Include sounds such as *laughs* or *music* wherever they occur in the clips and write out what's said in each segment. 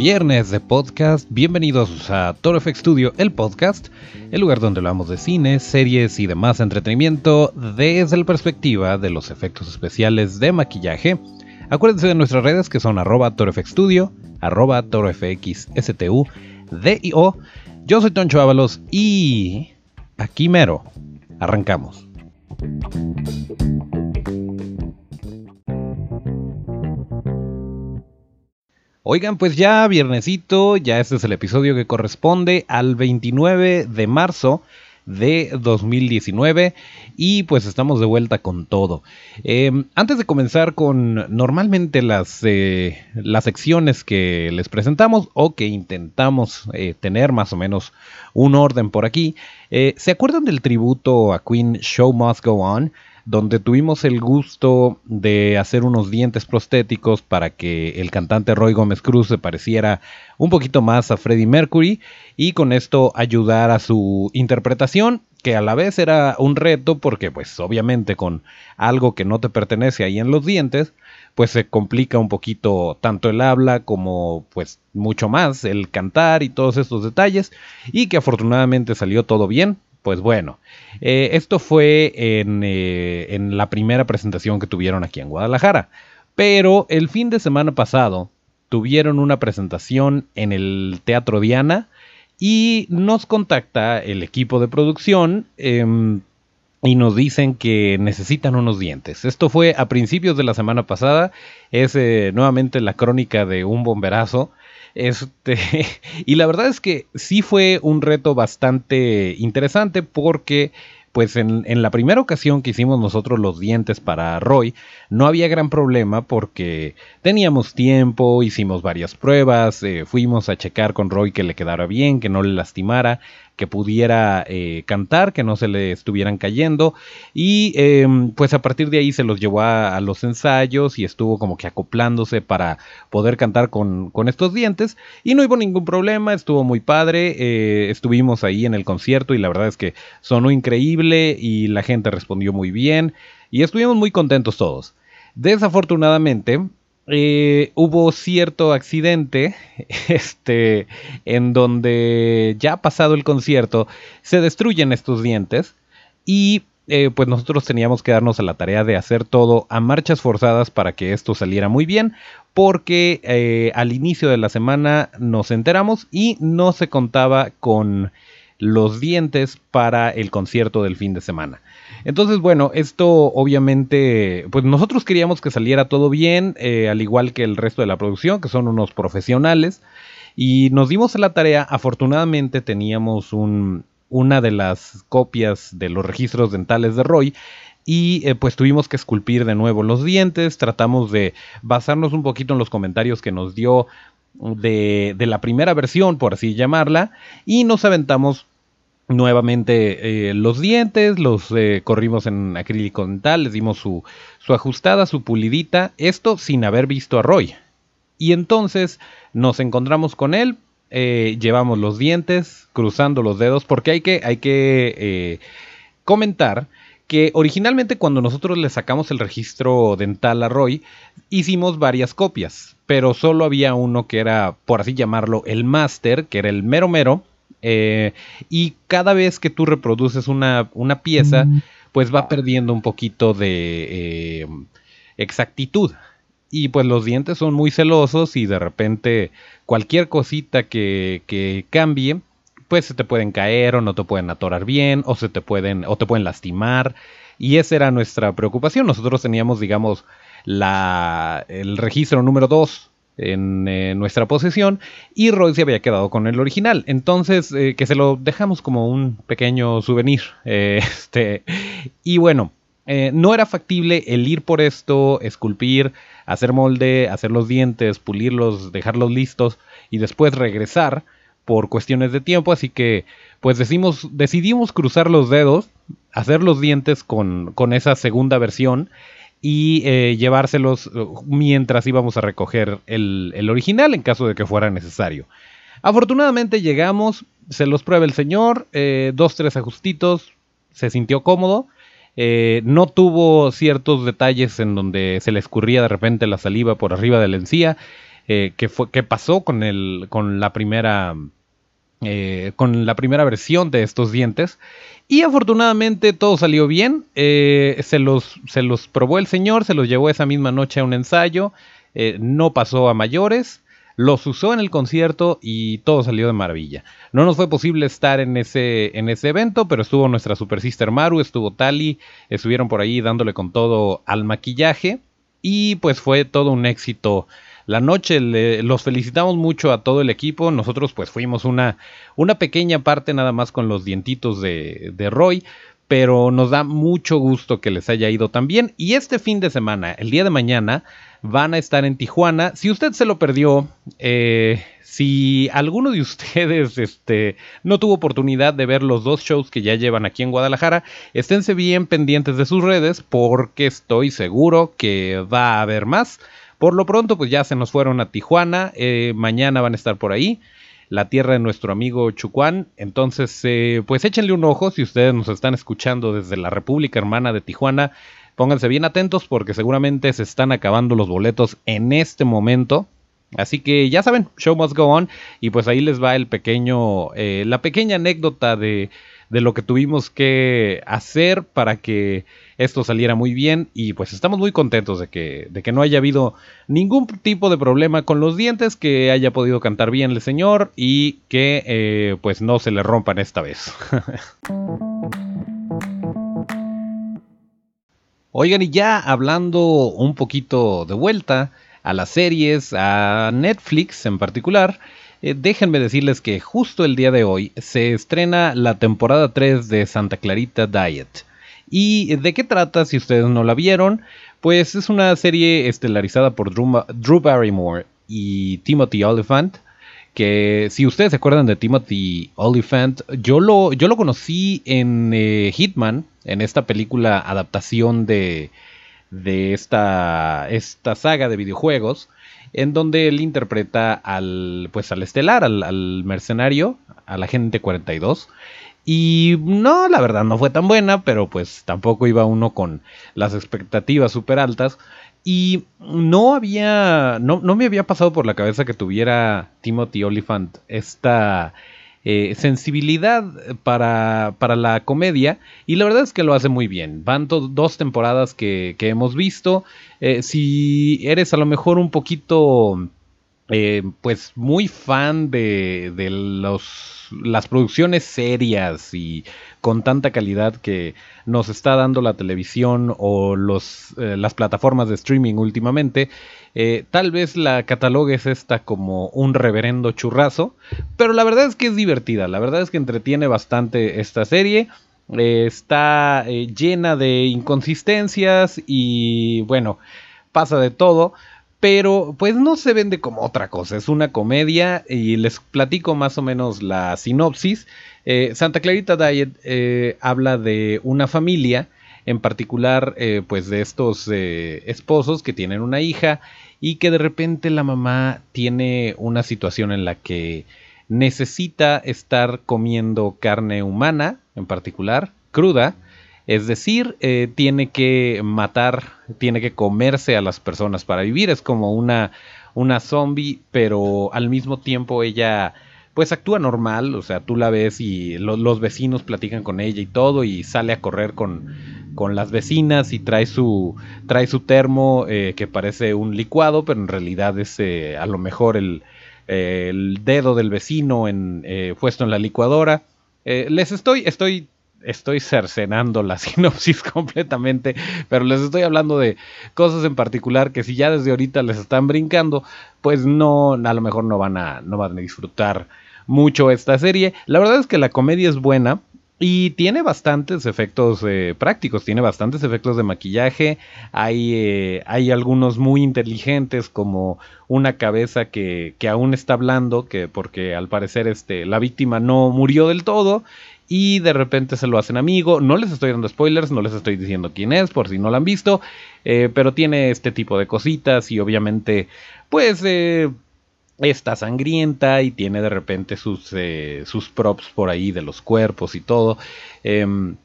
viernes de podcast. Bienvenidos a Toro FX Studio, el podcast, el lugar donde hablamos de cine, series y demás entretenimiento desde la perspectiva de los efectos especiales de maquillaje. Acuérdense de nuestras redes que son arroba torofxstudio, arroba torofxstu, D-I-O. Yo soy Toncho Ábalos y aquí mero, arrancamos. Oigan, pues ya viernesito, ya este es el episodio que corresponde al 29 de marzo de 2019 y pues estamos de vuelta con todo. Em, antes de comenzar con normalmente las, eh, las secciones que les presentamos o que intentamos eh, tener más o menos un orden por aquí, eh, ¿se acuerdan del tributo a Queen Show Must Go On? Donde tuvimos el gusto de hacer unos dientes prostéticos para que el cantante Roy Gómez Cruz se pareciera un poquito más a Freddie Mercury y con esto ayudar a su interpretación, que a la vez era un reto porque pues obviamente con algo que no te pertenece ahí en los dientes, pues se complica un poquito tanto el habla como pues mucho más el cantar y todos estos detalles y que afortunadamente salió todo bien pues bueno, eh, esto fue eh, en, la primera presentación que tuvieron aquí en Guadalajara. Pero el fin de semana pasado tuvieron una presentación en el Teatro Diana y nos contacta el equipo de producción em, y nos dicen que necesitan unos dientes. Esto fue a principios de la semana pasada. Es eh, nuevamente la crónica de un bomberazo. Este, *laughs* y la verdad es que sí fue un reto bastante interesante porque pues en, la primera ocasión que hicimos nosotros los dientes para Roy, no había gran problema porque teníamos tiempo, hicimos varias pruebas, eh, fuimos a checar con Roy que le quedara bien, que no le lastimara, que pudiera eh, cantar, que no se le estuvieran cayendo. Y em, pues a partir de ahí se los llevó a, los ensayos y estuvo como que acoplándose para poder cantar con, estos dientes. Y no hubo ningún problema, estuvo muy padre. Eh, estuvimos ahí en el concierto y la verdad es que sonó increíble y la gente respondió muy bien. Y estuvimos muy contentos todos. Desafortunadamente, eh, hubo cierto accidente *laughs* este, en donde ya pasado el concierto se destruyen estos dientes y eh, pues nosotros teníamos que darnos a la tarea de hacer todo a marchas forzadas para que esto saliera muy bien porque eh, al inicio de la semana nos enteramos y no se contaba con los dientes para el concierto del fin de semana. Entonces, bueno, esto obviamente, pues nosotros queríamos que saliera todo bien, eh, al igual que el resto de la producción, que son unos profesionales, y nos dimos a la tarea, afortunadamente teníamos un, una de las copias de los registros dentales de Roy, y eh, pues tuvimos que esculpir de nuevo los dientes, tratamos de basarnos un poquito en los comentarios que nos dio de, de la primera versión, por así llamarla, y nos aventamos nuevamente eh, los dientes, los eh, corrimos en acrílico dental, les dimos su, su, ajustada, su pulidita, esto sin haber visto a Roy. Y entonces nos encontramos con él, eh, llevamos los dientes, cruzando los dedos, porque hay que, hay que comentar que originalmente cuando nosotros le sacamos el registro dental a Roy, hicimos varias copias, pero solo había uno que era, por así llamarlo, el máster, que era el mero mero, eh, y cada vez que tú reproduces una, pieza, pues va perdiendo un poquito de eh, exactitud. Y pues los dientes son muy celosos y de repente cualquier cosita que, que cambie, pues se te pueden caer o no te pueden atorar bien o se te pueden o te pueden lastimar. Y esa era nuestra preocupación. Nosotros teníamos, digamos, la, el registro número 2 en eh, nuestra posesión y Roy se había quedado con el original. Entonces, eh, que se lo dejamos como un pequeño souvenir. *laughs* Eh, este, y bueno, no era factible el ir por esto, esculpir, hacer molde, hacer los dientes, pulirlos, dejarlos listos y después regresar por cuestiones de tiempo. Así que, pues decimos, decidimos cruzar los dedos, hacer los dientes con, con esa segunda versión y eh, llevárselos uh, mientras íbamos a recoger el, original en caso de que fuera necesario. Afortunadamente llegamos, se los prueba el señor, eh, dos, tres ajustitos, se sintió cómodo. Eh, no tuvo ciertos detalles en donde se le escurría de repente la saliva por arriba de la encía. eh, que, fue, que pasó con, el, con la primera... Eh, con la primera versión de estos dientes. Y afortunadamente todo salió bien. se, los, se los probó el señor, se los llevó esa misma noche a un ensayo. no pasó a mayores los usó en el concierto y todo salió de maravilla. No nos fue posible estar en ese, en ese evento, pero estuvo nuestra super sister Maru, estuvo Tali, estuvieron por ahí dándole con todo al maquillaje y pues fue todo un éxito. La noche los felicitamos mucho a todo el equipo. Nosotros pues fuimos una, una pequeña parte nada más con los dientitos de, de Roy pero nos da mucho gusto que les haya ido tan bien. Y este fin de semana, el día de mañana, van a estar en Tijuana. Si usted se lo perdió, eh, si alguno de *laughs* ustedes este, no tuvo oportunidad de ver los dos shows que ya llevan aquí en Guadalajara, esténse bien pendientes de sus redes porque estoy seguro que va a haber más. Por lo pronto, pues ya se nos fueron a Tijuana. Eh, mañana van a estar por ahí la tierra de nuestro amigo Chucuán. Entonces, eh, pues échenle un ojo si ustedes nos están escuchando desde la República Hermana de Tijuana. Pónganse bien atentos porque seguramente se están acabando los boletos en este momento. Así que ya saben, show must go on. Y pues ahí les va el pequeño, eh, la pequeña anécdota de, de lo que tuvimos que hacer para que esto saliera muy bien y pues estamos muy contentos de que, de que no haya habido ningún tipo de problema con los dientes, que haya podido cantar bien el señor y que eh, pues no se le rompan esta vez. *laughs* Oigan, y ya hablando un poquito de vuelta a las series, a Netflix en particular, eh, déjenme decirles que justo el día de hoy se estrena la temporada 3 de Santa Clarita Diet. ¿Y de qué trata si ustedes no la vieron? Pues es una serie estelarizada por Drew, Barrymore y Timothy Oliphant. Que si ustedes se acuerdan de Timothy Oliphant, yo lo, yo lo conocí en eh, Hitman, en esta película adaptación de, de esta, esta saga de videojuegos, en donde él interpreta al, pues, al estelar, al, al mercenario, al agente 42. Y no, la verdad no fue tan buena, pero pues tampoco iba uno con las expectativas súper altas. Y no había, no, no, me había pasado por la cabeza que tuviera Timothy Oliphant esta eh, sensibilidad para, para, la comedia. Y la verdad es que lo hace muy bien. Van dos temporadas que, que hemos visto. Eh, si eres a lo mejor un poquito eh, pues muy fan de, los, las producciones serias y con tanta calidad que nos está dando la televisión o los, eh, las plataformas de streaming últimamente, eh, tal vez la catalogues esta como un reverendo churrazo, pero la verdad es que es divertida, la verdad es que entretiene bastante esta serie. está llena de inconsistencias y bueno, pasa de todo, pero pues no se vende como otra cosa, es una comedia y les platico más o menos la sinopsis. Eh, Santa Clarita Diet eh, habla de una familia, en particular eh, pues de estos esposos que tienen una hija y que de repente la mamá tiene una situación en la que necesita estar comiendo carne humana, en particular, cruda, es decir, tiene que matar, tiene que comerse a las personas para vivir. Es como una, una zombie, pero al mismo tiempo ella pues actúa normal, o sea, tú la ves y los vecinos platican con ella y todo y sale a correr con, con las vecinas y trae su, trae su termo eh, que parece un licuado, pero en realidad es eh, a lo mejor el, el, dedo del vecino en, puesto en la licuadora. les estoy, estoy estoy cercenando la *laughs* sinopsis completamente, pero les estoy hablando de cosas en particular que si ya desde ahorita les están brincando, pues no, a lo mejor no van a, no van a disfrutar mucho esta serie. La verdad es que la comedia es buena. Y tiene bastantes efectos eh, prácticos, tiene bastantes efectos de maquillaje. Hay, eh, hay algunos muy inteligentes, como una cabeza que, que, aún está hablando, que porque al parecer este, la víctima no murió del todo y de repente se lo hacen amigo. No les estoy dando spoilers, no les estoy diciendo quién es por si no lo han visto, eh, pero tiene este tipo de cositas y obviamente pues eh, está sangrienta y tiene de repente sus, eh, sus props por ahí de los cuerpos y todo. Em,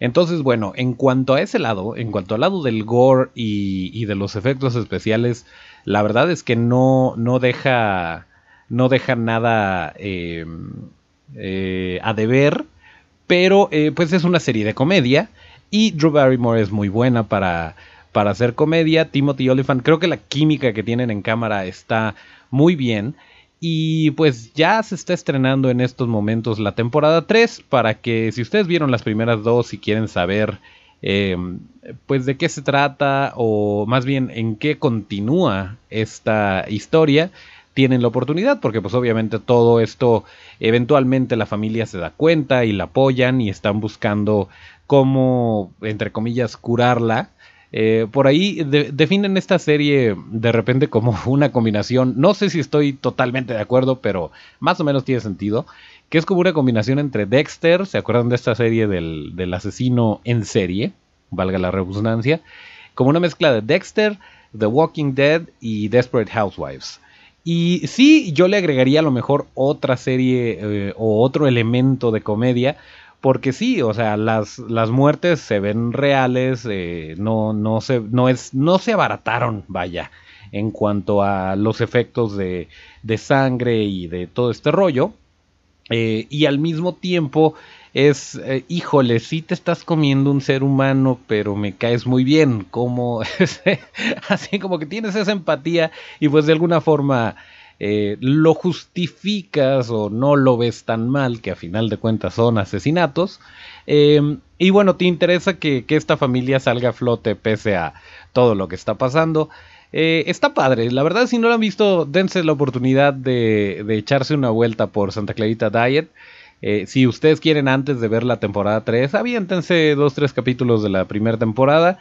Entonces, bueno, en cuanto a ese lado, en cuanto al lado del gore y, de los efectos especiales, la verdad es que no, no deja. No deja nada eh, a deber. Pero eh, pues es una serie de comedia. Y Drew Barrymore es muy buena para, para hacer comedia. Timothy Oliphant, creo que la química que tienen en cámara está muy bien. Y pues ya se está estrenando en estos momentos la temporada 3 para que si ustedes vieron las primeras dos y quieren saber em, pues de qué se trata o más bien en qué continúa esta historia, tienen la oportunidad porque pues obviamente todo esto eventualmente la familia se da cuenta y la apoyan y están buscando cómo entre comillas curarla eh, por ahí definen esta serie de repente como *laughs* una combinación, no sé si estoy totalmente de acuerdo, pero más o menos tiene sentido, que es como una combinación entre Dexter, ¿se acuerdan de esta serie del, del asesino en serie? Valga la redundancia, como una mezcla de Dexter, The Walking Dead y Desperate Housewives. Y sí, yo le agregaría a lo mejor otra serie eh, o otro elemento de comedia, porque sí, o sea, las, las muertes se ven reales, eh, no, no, se, no, es, no se abarataron, vaya, en cuanto a los efectos de, de sangre y de todo este rollo. Eh, y al mismo tiempo es, eh, híjole, sí te estás comiendo un ser humano, pero me caes muy bien, como, *laughs* así como que tienes esa empatía y pues de alguna forma eh, lo justificas o no lo ves tan mal, que a final de cuentas son asesinatos. Em, y bueno, te interesa que, esta familia salga a flote pese a todo lo que está pasando. Eh, está padre, la verdad si no lo han visto, dense la oportunidad de, echarse una vuelta por Santa Clarita Diet. Eh, si ustedes quieren antes de ver la temporada 3, aviéntense dos, tres capítulos de la primera temporada.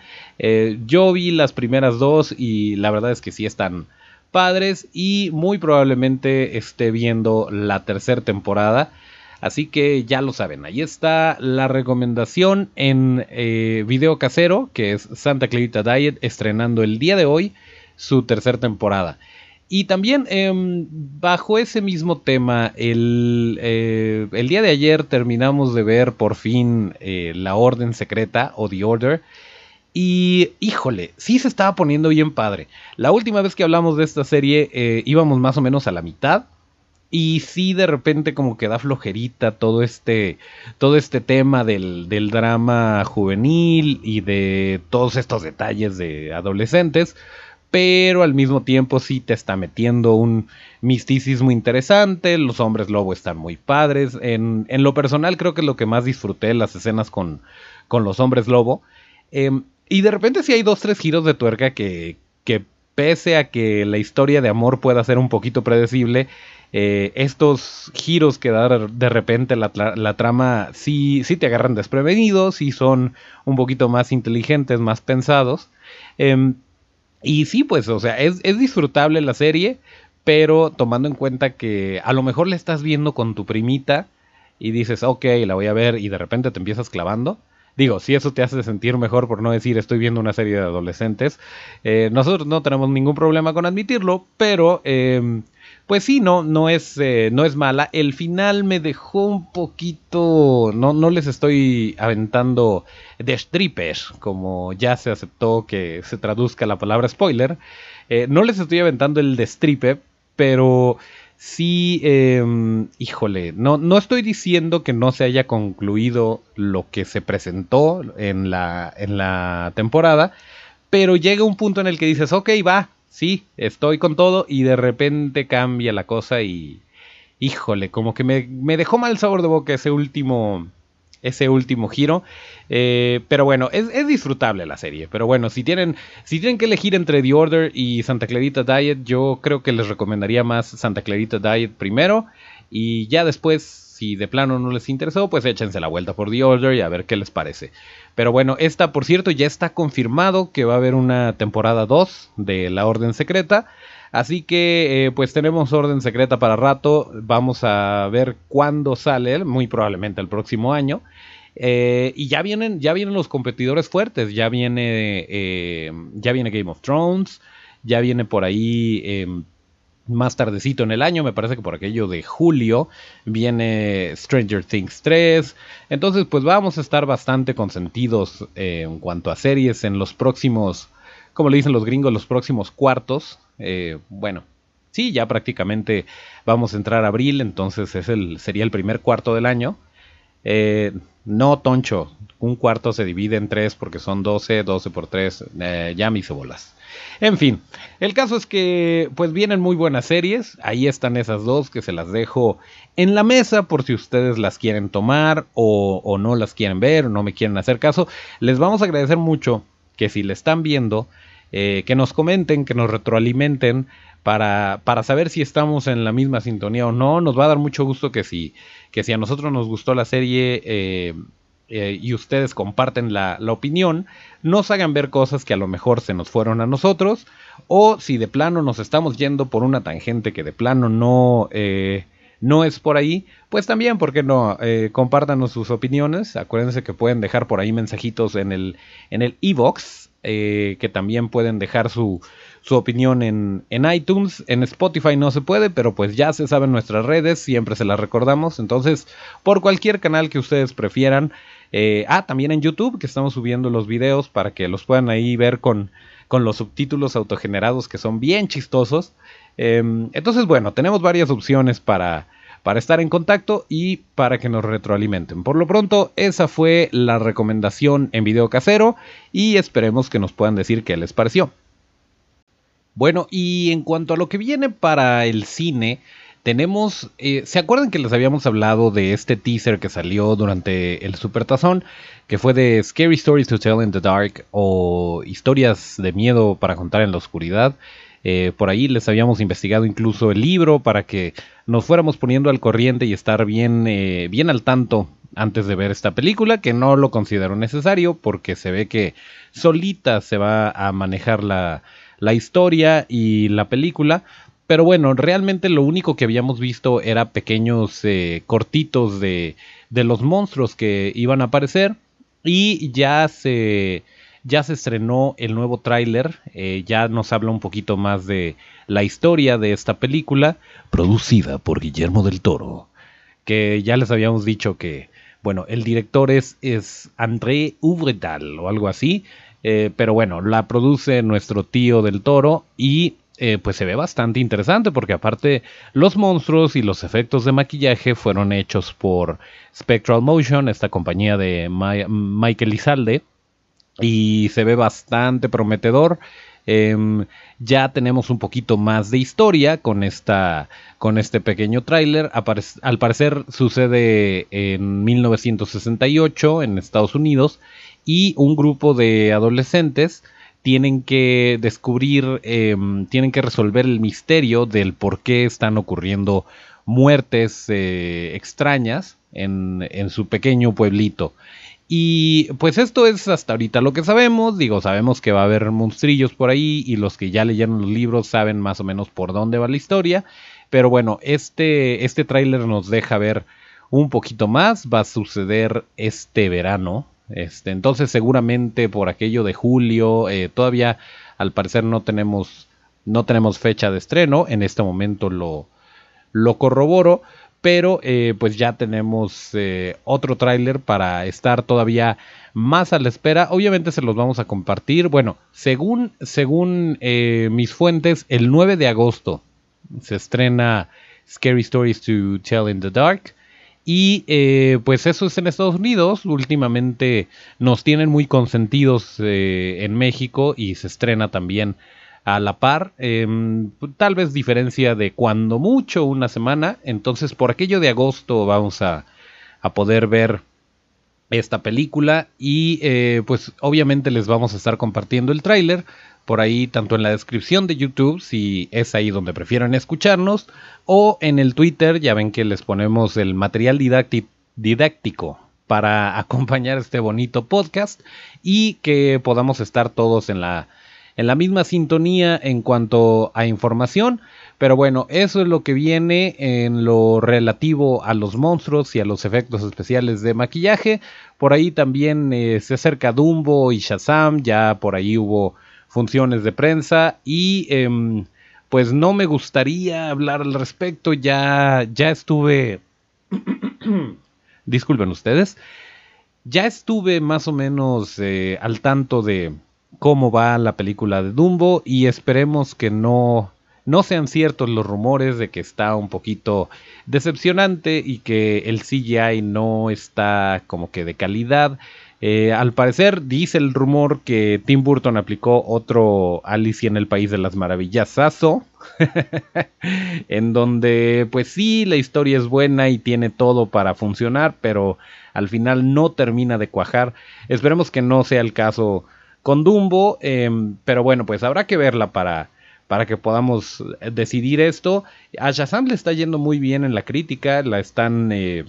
yo vi las primeras dos y la verdad es que sí están, padres y muy probablemente esté viendo la tercera temporada. Así que ya lo saben, ahí está la recomendación en eh, video casero, que es Santa Clarita Diet, estrenando el día de hoy su tercera temporada. Y también em, bajo ese mismo tema, el, eh, el, día de ayer terminamos de ver por fin eh, La Orden Secreta o The Order. Y híjole, sí se estaba poniendo bien padre. La última vez que hablamos de esta serie eh, íbamos más o menos a la mitad. Y sí, de repente como que da flojerita todo este, todo este tema del, del drama juvenil y de todos estos detalles de adolescentes. Pero al mismo tiempo sí te está metiendo un misticismo interesante. Los hombres lobo están muy padres. En, en lo personal creo que es lo que más disfruté las escenas con, con los hombres lobo. Em, y de repente sí hay dos, tres giros de tuerca que, que pese a que la historia de amor pueda ser un poquito predecible, eh, estos giros que da de repente la, trama sí, sí, te agarran desprevenidos, sí son un poquito más inteligentes, más pensados. Em, y sí, pues, o sea, es, es, disfrutable la serie, pero tomando en cuenta que a lo mejor la estás viendo con tu primita y dices, ok, la voy a ver y de repente te empiezas clavando. Digo, si eso te hace sentir mejor por no decir estoy viendo una serie de adolescentes, eh, nosotros no tenemos ningún problema con admitirlo, pero em, pues sí, no, no, es, eh, no es mala. El final me dejó un poquito, no, no les estoy aventando de strippers, como ya se aceptó que se traduzca la palabra spoiler. Eh, no les estoy aventando el de stripe, pero sí, em, híjole, no, no estoy diciendo que no se haya concluido lo que se presentó en la, en la temporada, pero llega un punto en el que dices, ok, va, sí, estoy con todo y de repente cambia la cosa y, híjole, como que me, me dejó mal sabor de boca ese último ese último giro. Eh, pero bueno, es, disfrutable la serie. Pero bueno, si tienen, si tienen que elegir entre The Order y Santa Clarita Diet, yo creo que les recomendaría más Santa Clarita Diet primero. Y ya después, si de plano no les interesó, pues échense la vuelta por The Order y a ver qué les parece. Pero bueno, esta, por cierto, ya está confirmado que va a haber una temporada 2 de La Orden Secreta. Así que eh, pues tenemos orden secreta para rato. Vamos a ver cuándo sale, muy probablemente el próximo año. Eh, y ya vienen, ya vienen los competidores fuertes. Ya viene, eh, ya viene Game of Thrones. Ya viene por ahí em, más tardecito en el año, me parece que por aquello de julio viene Stranger Things 3. Entonces, pues vamos a estar bastante consentidos eh, en cuanto a series en los próximos, como le dicen los gringos, los próximos cuartos. Eh, bueno, sí, ya prácticamente vamos a entrar a abril, entonces es el, sería el primer cuarto del año. Eh, no, Toncho, un cuarto se divide en tres porque son 12, 12 por 3, ya me hice bolas. En fin, el caso es que pues vienen muy buenas series, ahí están esas dos que se las dejo en la mesa por si ustedes las quieren tomar o, no las quieren ver o no me quieren hacer caso. Les vamos a agradecer mucho que si le están viendo, eh, que nos comenten, que nos retroalimenten para, para, saber si estamos en la misma sintonía o no. Nos va a dar mucho gusto que si, que si a nosotros nos gustó la serie, eh, eh, y ustedes comparten la, opinión, nos hagan ver cosas que a lo mejor se nos fueron a nosotros, o si de plano nos estamos yendo por una tangente que de plano no, no es por ahí, pues también, ¿por qué no? Eh, compártanos sus opiniones. Acuérdense que pueden dejar por ahí mensajitos en el en el e-box, que también pueden dejar su, su opinión en, en, iTunes. En Spotify no se puede, pero pues ya se saben nuestras redes, siempre se las recordamos. Entonces, por cualquier canal que ustedes prefieran, eh, ah, también en YouTube, que estamos subiendo los videos para que los puedan ahí ver con, con los subtítulos autogenerados que son bien chistosos. Em, entonces, bueno, tenemos varias opciones para, para estar en contacto y para que nos retroalimenten. Por lo pronto, esa fue la recomendación en video casero y esperemos que nos puedan decir qué les pareció. Bueno, y en cuanto a lo que viene para el cine, tenemos, eh, ¿se acuerdan que les habíamos hablado de este teaser que salió durante el Supertazón? Que fue de Scary Stories to Tell in the Dark o historias de miedo para contar en la oscuridad. Eh, por ahí les habíamos investigado incluso el libro para que nos fuéramos poniendo al corriente y estar bien, eh, bien al tanto antes de ver esta película, que no lo considero necesario porque se ve que solita se va a manejar la, la historia y la película. Pero bueno, realmente lo único que habíamos visto era pequeños eh, cortitos de, de los monstruos que iban a aparecer. Y ya se, ya se estrenó el nuevo tráiler. Eh, ya nos habla un poquito más de la historia de esta película. Producida por Guillermo del Toro. Que ya les habíamos dicho que, bueno, el director es, es André Uvredal o algo así. Eh, pero bueno, la produce nuestro tío del Toro y eh, pues se ve bastante interesante porque aparte los monstruos y los efectos de maquillaje fueron hechos por Spectral Motion, esta compañía de Michael Izalde, y se ve bastante prometedor. Em, ya tenemos un poquito más de historia con, esta, con este pequeño tráiler. Al parecer sucede en 1968 en Estados Unidos y un grupo de adolescentes tienen que descubrir, em, tienen que resolver el misterio del por qué están ocurriendo muertes eh, extrañas en, en, su pequeño pueblito. Y pues esto es hasta ahorita lo que sabemos, digo, sabemos que va a haber monstrillos por ahí y los que ya leyeron los libros saben más o menos por dónde va la historia, pero bueno, este, este tráiler nos deja ver un poquito más, va a suceder este verano, este, entonces seguramente por aquello de julio, eh, todavía al parecer no tenemos, no tenemos fecha de estreno, en este momento lo, lo corroboro, pero eh, pues ya tenemos eh, otro tráiler para estar todavía más a la espera. Obviamente se los vamos a compartir. Bueno, según, según mis fuentes, el 9 de agosto se estrena Scary Stories to Tell in the Dark. Y eh, pues eso es en Estados Unidos. Últimamente nos tienen muy consentidos eh, en México y se estrena también a la par. Em, tal vez diferencia de cuando mucho una semana. Entonces por aquello de agosto vamos a, a poder ver esta película y eh, pues obviamente les vamos a estar compartiendo el tráiler por ahí tanto en la descripción de YouTube, si es ahí donde prefieren escucharnos, o en el Twitter, ya ven que les ponemos el material didáctico para *laughs* acompañar este bonito podcast y que podamos estar todos en la, en la misma sintonía en cuanto a información. Pero bueno, eso es lo que viene en lo relativo a los monstruos y a los efectos especiales de maquillaje. Por ahí también eh, se acerca Dumbo y Shazam, ya por ahí hubo funciones de prensa y em, pues no me gustaría hablar al respecto. Ya, ya estuve... *coughs* Disculpen ustedes. Ya estuve más o menos eh, al tanto de cómo va la película de Dumbo y esperemos que no, no sean ciertos los rumores de que está un poquito decepcionante y que el CGI no está como que de calidad. Eh, al parecer dice el rumor que Tim Burton aplicó otro Alicia en el País de las Maravillas *laughs* en donde pues sí, la historia es buena y tiene todo para funcionar, pero al final no termina de cuajar. Esperemos que no sea el caso con Dumbo, em, pero bueno, pues habrá que verla para, para que podamos decidir esto. A Shazam le está yendo muy bien en la crítica, la están... Eh,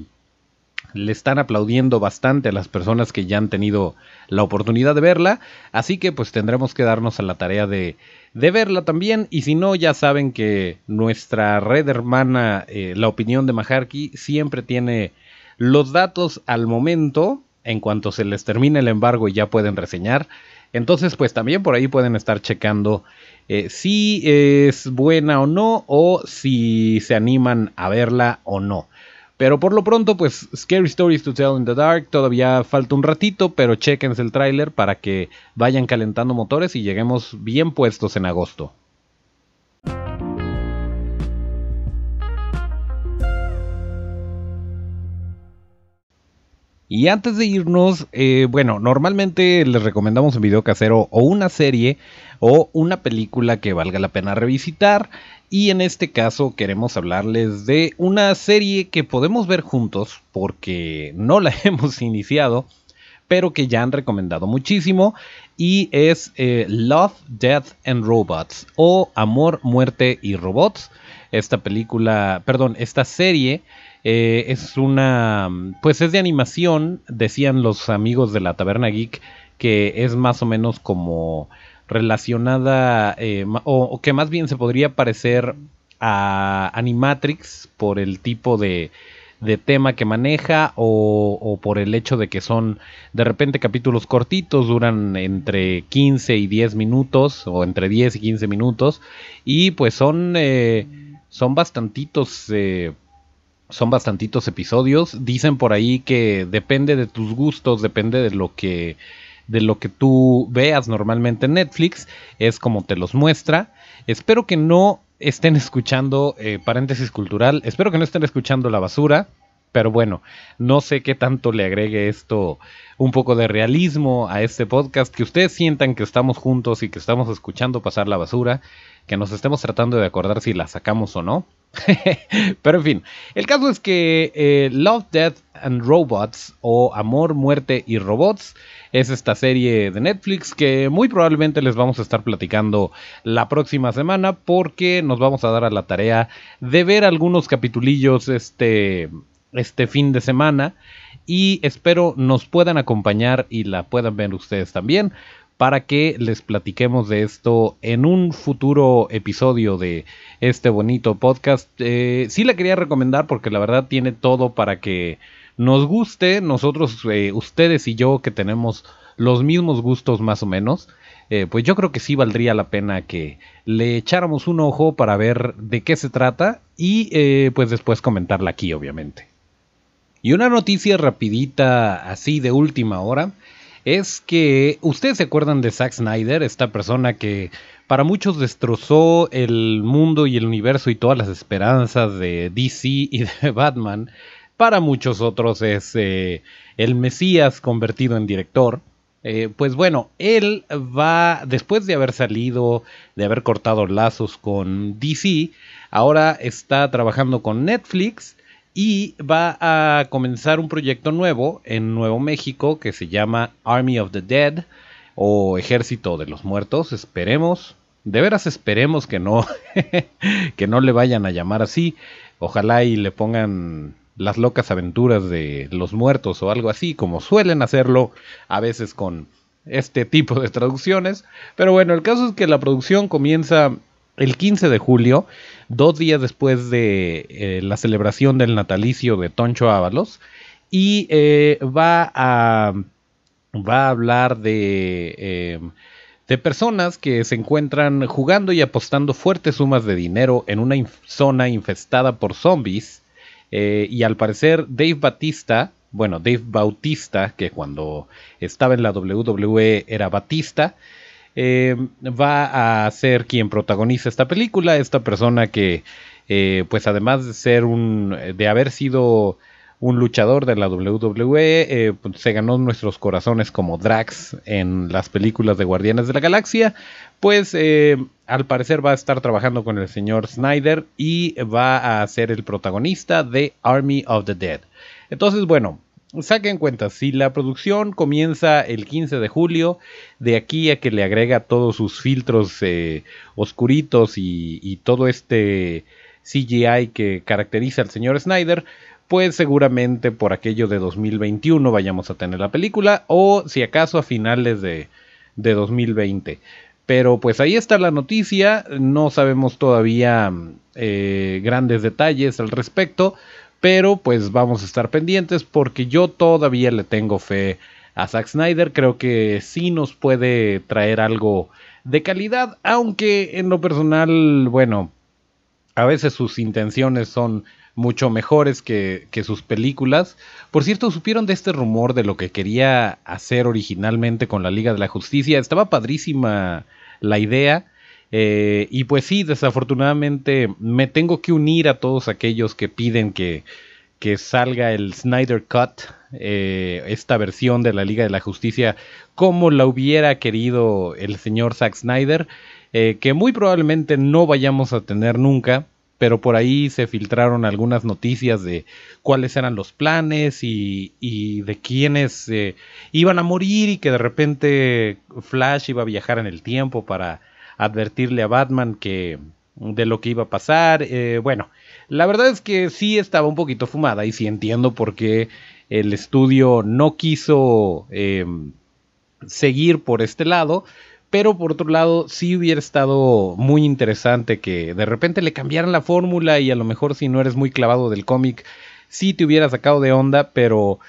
le están aplaudiendo bastante a las personas que ya han tenido la oportunidad de verla, así que pues tendremos que darnos a la tarea de, de verla también, y si no, ya saben que nuestra red hermana, eh, la opinión de Maharki, siempre tiene los datos al momento, en cuanto se les termine el embargo y ya pueden reseñar. Entonces, pues también por ahí pueden estar checando eh, si es buena o no, o si se animan a verla o no. Pero por lo pronto, pues Scary Stories to Tell in the Dark, todavía falta un ratito, pero chequense el tráiler para que vayan calentando motores y lleguemos bien puestos en agosto. Y antes de irnos, eh, bueno, normalmente les recomendamos un video casero o una serie o una película que valga la pena revisitar. Y en este caso queremos hablarles de una serie que podemos ver juntos porque no la *laughs* hemos iniciado, pero que ya han recomendado muchísimo. Y es eh, Love, Death and Robots o Amor, Muerte y Robots. Esta película, perdón, esta serie eh, es una, pues es de animación, decían los amigos de la Taberna Geek, que es más o menos como relacionada, eh, o, que más bien se podría parecer a Animatrix por el tipo de, de tema que maneja o, o, por el hecho de que son de repente capítulos cortitos, duran entre 15 y 10 minutos o entre 10 y 15 minutos y pues son, eh, son bastantitos son bastantitos episodios. Dicen por ahí que depende de tus gustos, depende de lo que de lo que tú veas normalmente en Netflix, es como te los muestra. Espero que no estén *laughs* escuchando, eh, paréntesis cultural, espero que no estén escuchando la basura, pero bueno, no sé qué tanto le agregue esto un poco de realismo a este podcast, que ustedes sientan que estamos juntos y que estamos escuchando pasar la basura, que nos estemos tratando de acordar si la sacamos o no. *laughs* Pero en fin, el caso es que eh, Love, Death and Robots o Amor, Muerte y Robots es esta serie de Netflix que muy probablemente les vamos a estar platicando la próxima semana porque nos vamos a dar a la tarea de ver algunos capitulillos este, este fin de semana y espero nos puedan acompañar y la puedan ver ustedes también para que les platiquemos de esto en un futuro episodio de este bonito podcast. Eh, sí la quería recomendar porque la verdad tiene todo para que nos guste, nosotros, eh, ustedes y yo que tenemos los mismos gustos más o menos. Eh, pues yo creo que sí valdría la pena que le echáramos un ojo para ver de qué se trata y pues después comentarla aquí obviamente. Y una noticia rapidita así de última hora es que ustedes se acuerdan de Zack Snyder, esta persona que para muchos destrozó el mundo y el universo y todas las esperanzas de DC y de *laughs* Batman. Para muchos otros es eh, el Mesías convertido en director. Eh, pues bueno, él va, después de haber salido, de haber cortado lazos con DC, ahora está trabajando con Netflix y va a comenzar un proyecto nuevo en Nuevo México que se llama Army of the Dead o Ejército de los Muertos. Esperemos, de veras esperemos que no, *laughs* que no le vayan a llamar así. Ojalá y le pongan las locas aventuras de los muertos o algo así, como suelen hacerlo a veces con este tipo de traducciones. Pero bueno, el caso es que la producción comienza el 15 de julio, dos días después de eh, la celebración del natalicio de Toncho Ábalos, y eh, va, a, va a hablar de, eh, de personas que se encuentran jugando y apostando fuertes sumas de dinero en una zona infestada por zombies. Y al parecer Dave Batista, bueno, Dave Bautista, que cuando estaba en la WWE era Batista, eh, va a ser quien protagoniza esta película. Esta persona que, eh, pues además de ser un, de haber sido un luchador de la WWE, eh, pues, se ganó nuestros corazones como Drax en las películas de Guardianes de la Galaxia, pues al parecer va a estar trabajando con el señor Snyder y va a ser el protagonista de Army of the Dead. Entonces, bueno, saquen cuenta, si la producción comienza el 15 de julio, de aquí a que le agrega todos sus filtros eh, oscuritos y, todo este CGI que caracteriza al señor Snyder, pues seguramente por aquello de 2021 vayamos a tener la película o si acaso a finales de, 2020. Pero pues ahí está la noticia, no sabemos todavía eh, grandes detalles al respecto, pero pues vamos a estar pendientes porque yo todavía le tengo fe a Zack Snyder, creo que sí nos puede traer algo de calidad, aunque en lo personal, bueno, a veces sus intenciones son mucho mejores que, sus películas. Por cierto, ¿supieron de este rumor de lo que quería hacer originalmente con la Liga de la Justicia? Estaba padrísima la idea. Eh, y pues sí, desafortunadamente me tengo que unir a todos aquellos que piden que, que salga el Snyder Cut, eh, esta versión de la Liga de la Justicia, como la hubiera querido el señor Zack Snyder, eh, que muy probablemente no vayamos a tener nunca pero por ahí se filtraron algunas noticias de cuáles eran los planes y, de quiénes iban a morir y que de repente Flash iba a viajar en el tiempo para advertirle a Batman que de lo que iba a pasar. Eh, bueno, la verdad es que sí estaba un poquito fumada y sí entiendo por qué el estudio no quiso eh, seguir por este lado pero por otro lado, sí hubiera estado muy interesante que de repente le cambiaran la fórmula y a lo mejor si no eres muy clavado del cómic, sí te hubiera sacado de onda, pero,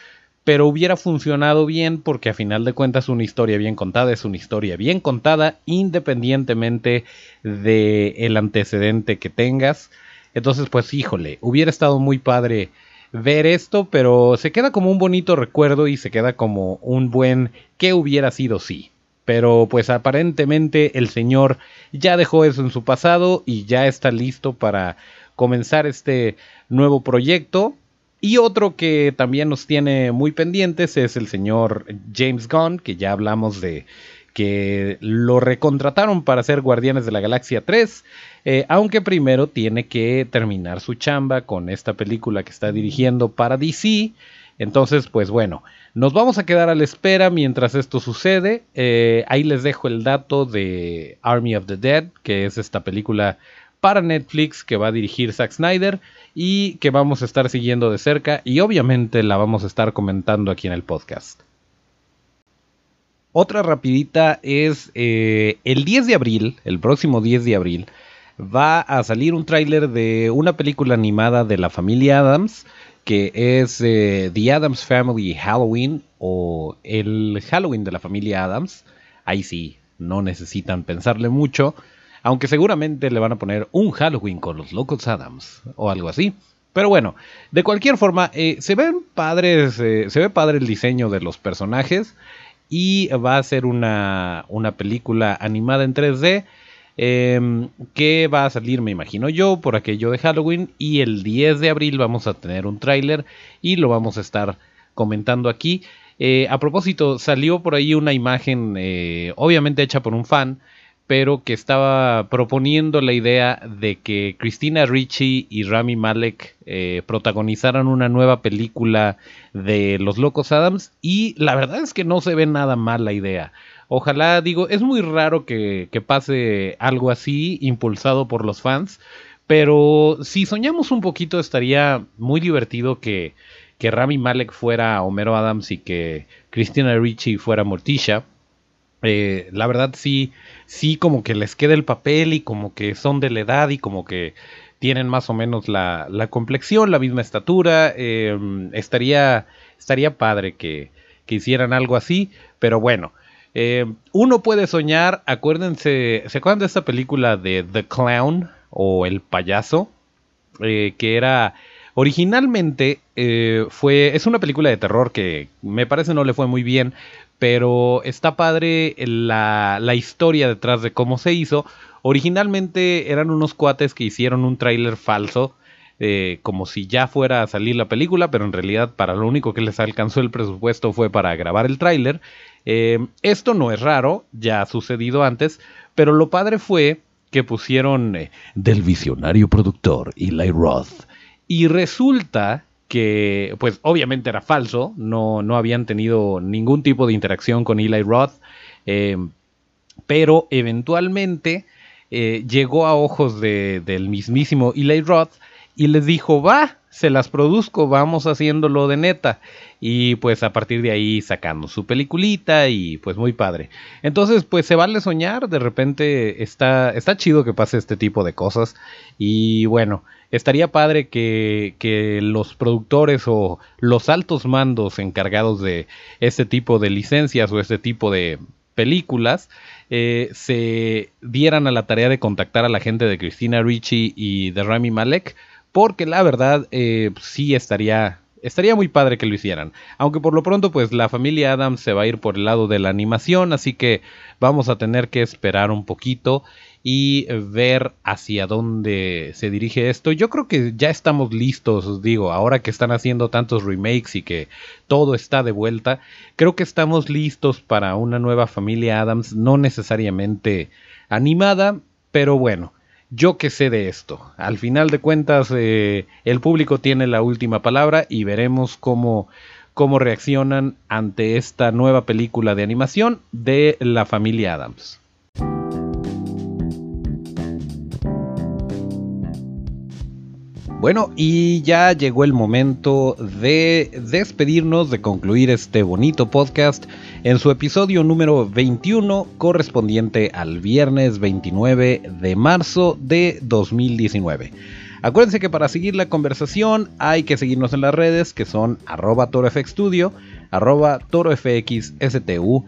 pero hubiera funcionado bien porque a final de cuentas una historia bien contada es una historia bien contada independientemente del el antecedente que tengas. Entonces, pues híjole, hubiera estado muy padre ver esto, pero se queda como un bonito recuerdo y se queda como un buen que hubiera sido sí. Pero pues aparentemente el señor ya dejó eso en su pasado y ya está listo para comenzar este nuevo proyecto. Y otro que también nos tiene muy pendientes es el señor James Gunn, que ya hablamos de que lo recontrataron para ser Guardianes de la Galaxia 3, eh, aunque primero tiene que terminar su chamba con esta película que está dirigiendo para DC. Entonces, pues bueno, nos vamos a quedar a la espera mientras esto sucede. Eh, ahí les dejo el dato de Army of the Dead, que es esta película para Netflix que va a dirigir Zack Snyder y que vamos a estar siguiendo de cerca y obviamente la vamos a estar comentando aquí en el podcast. Otra rapidita es eh, el 10 de abril, el próximo 10 de abril, va a salir un tráiler de una película animada de la familia Adams que es eh, The Adams Family Halloween o el Halloween de la familia Adams. Ahí sí, no necesitan pensarle mucho, aunque seguramente le van a poner un Halloween con los locos Adams o algo así. Pero bueno, de cualquier forma, eh, se eh, se ve padre el diseño de los personajes y va a ser una, película animada en 3D Em, que va a salir, me imagino yo, por aquello de Halloween. Y el 10 de abril vamos a tener un tráiler y lo vamos a estar comentando aquí. Eh, a propósito, salió por ahí una imagen, obviamente hecha por un fan, pero que estaba proponiendo la idea de que Christina Ricci y Rami Malek eh, protagonizaran una nueva película de Los Locos Adams. Y la verdad es que no se ve nada mal la idea. Ojalá, digo, es muy raro que, pase algo así impulsado por los fans, pero si soñamos un poquito estaría muy divertido que, que Rami Malek fuera Homero Adams y que Christina Ricci fuera Morticia. Eh, la verdad sí, sí como que les queda el papel y como que son de la edad y como que tienen más o menos la, la complexión, la misma estatura. Eh, estaría, estaría padre que, que hicieran algo así, pero bueno. Eh, uno puede soñar, acuérdense, ¿se acuerdan de esta película de The Clown o El Payaso? Eh, que era originalmente eh, fue es una película de terror que me parece no le fue muy bien pero está padre la, la historia detrás de cómo se hizo originalmente eran unos cuates que hicieron un tráiler falso eh, como si ya fuera a salir la película, pero en realidad para lo único que les alcanzó el presupuesto fue para grabar el tráiler. Eh, esto no es raro, ya ha sucedido antes, pero lo padre fue que pusieron eh, del visionario productor Eli Roth. Y resulta que, pues obviamente era falso, no, no habían tenido ningún tipo de interacción con Eli Roth, pero eventualmente llegó a ojos del mismísimo Eli Roth y les dijo, va, se las produzco, vamos haciéndolo de neta. Y pues a partir de ahí sacamos su peliculita y pues muy padre. Entonces pues se vale soñar, de repente está, está chido que pase este tipo de cosas. Y bueno, estaría padre que, que los productores o los altos mandos encargados de este tipo de licencias o este tipo de películas eh, se dieran a la tarea de contactar a la gente de Christina Ricci y de Rami Malek porque la verdad eh, sí estaría estaría muy padre que lo hicieran. Aunque por lo pronto, pues la familia Adams se va a ir por el lado de la animación, así que vamos a tener que esperar un poquito y ver hacia dónde se dirige esto. Yo creo que ya estamos listos, os digo, ahora que están haciendo tantos remakes y que todo está de vuelta, creo que estamos listos para una nueva familia Adams, no necesariamente animada, pero bueno yo qué sé de esto. Al final de cuentas, eh, el público tiene la última palabra y veremos cómo, cómo reaccionan ante esta nueva película de animación de la familia Adams. Bueno, y ya llegó el momento de despedirnos, de concluir este bonito podcast en su episodio número 21 correspondiente al viernes 29 de marzo de 2019. Acuérdense que para seguir la conversación hay que seguirnos en las redes que son arroba torofxstudio, arroba torofxstu,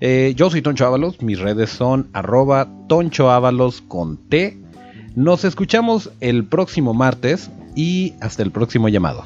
eh, yo soy Toncho Ábalos, mis redes son arroba Toncho con T nos escuchamos el próximo martes y hasta el próximo llamado.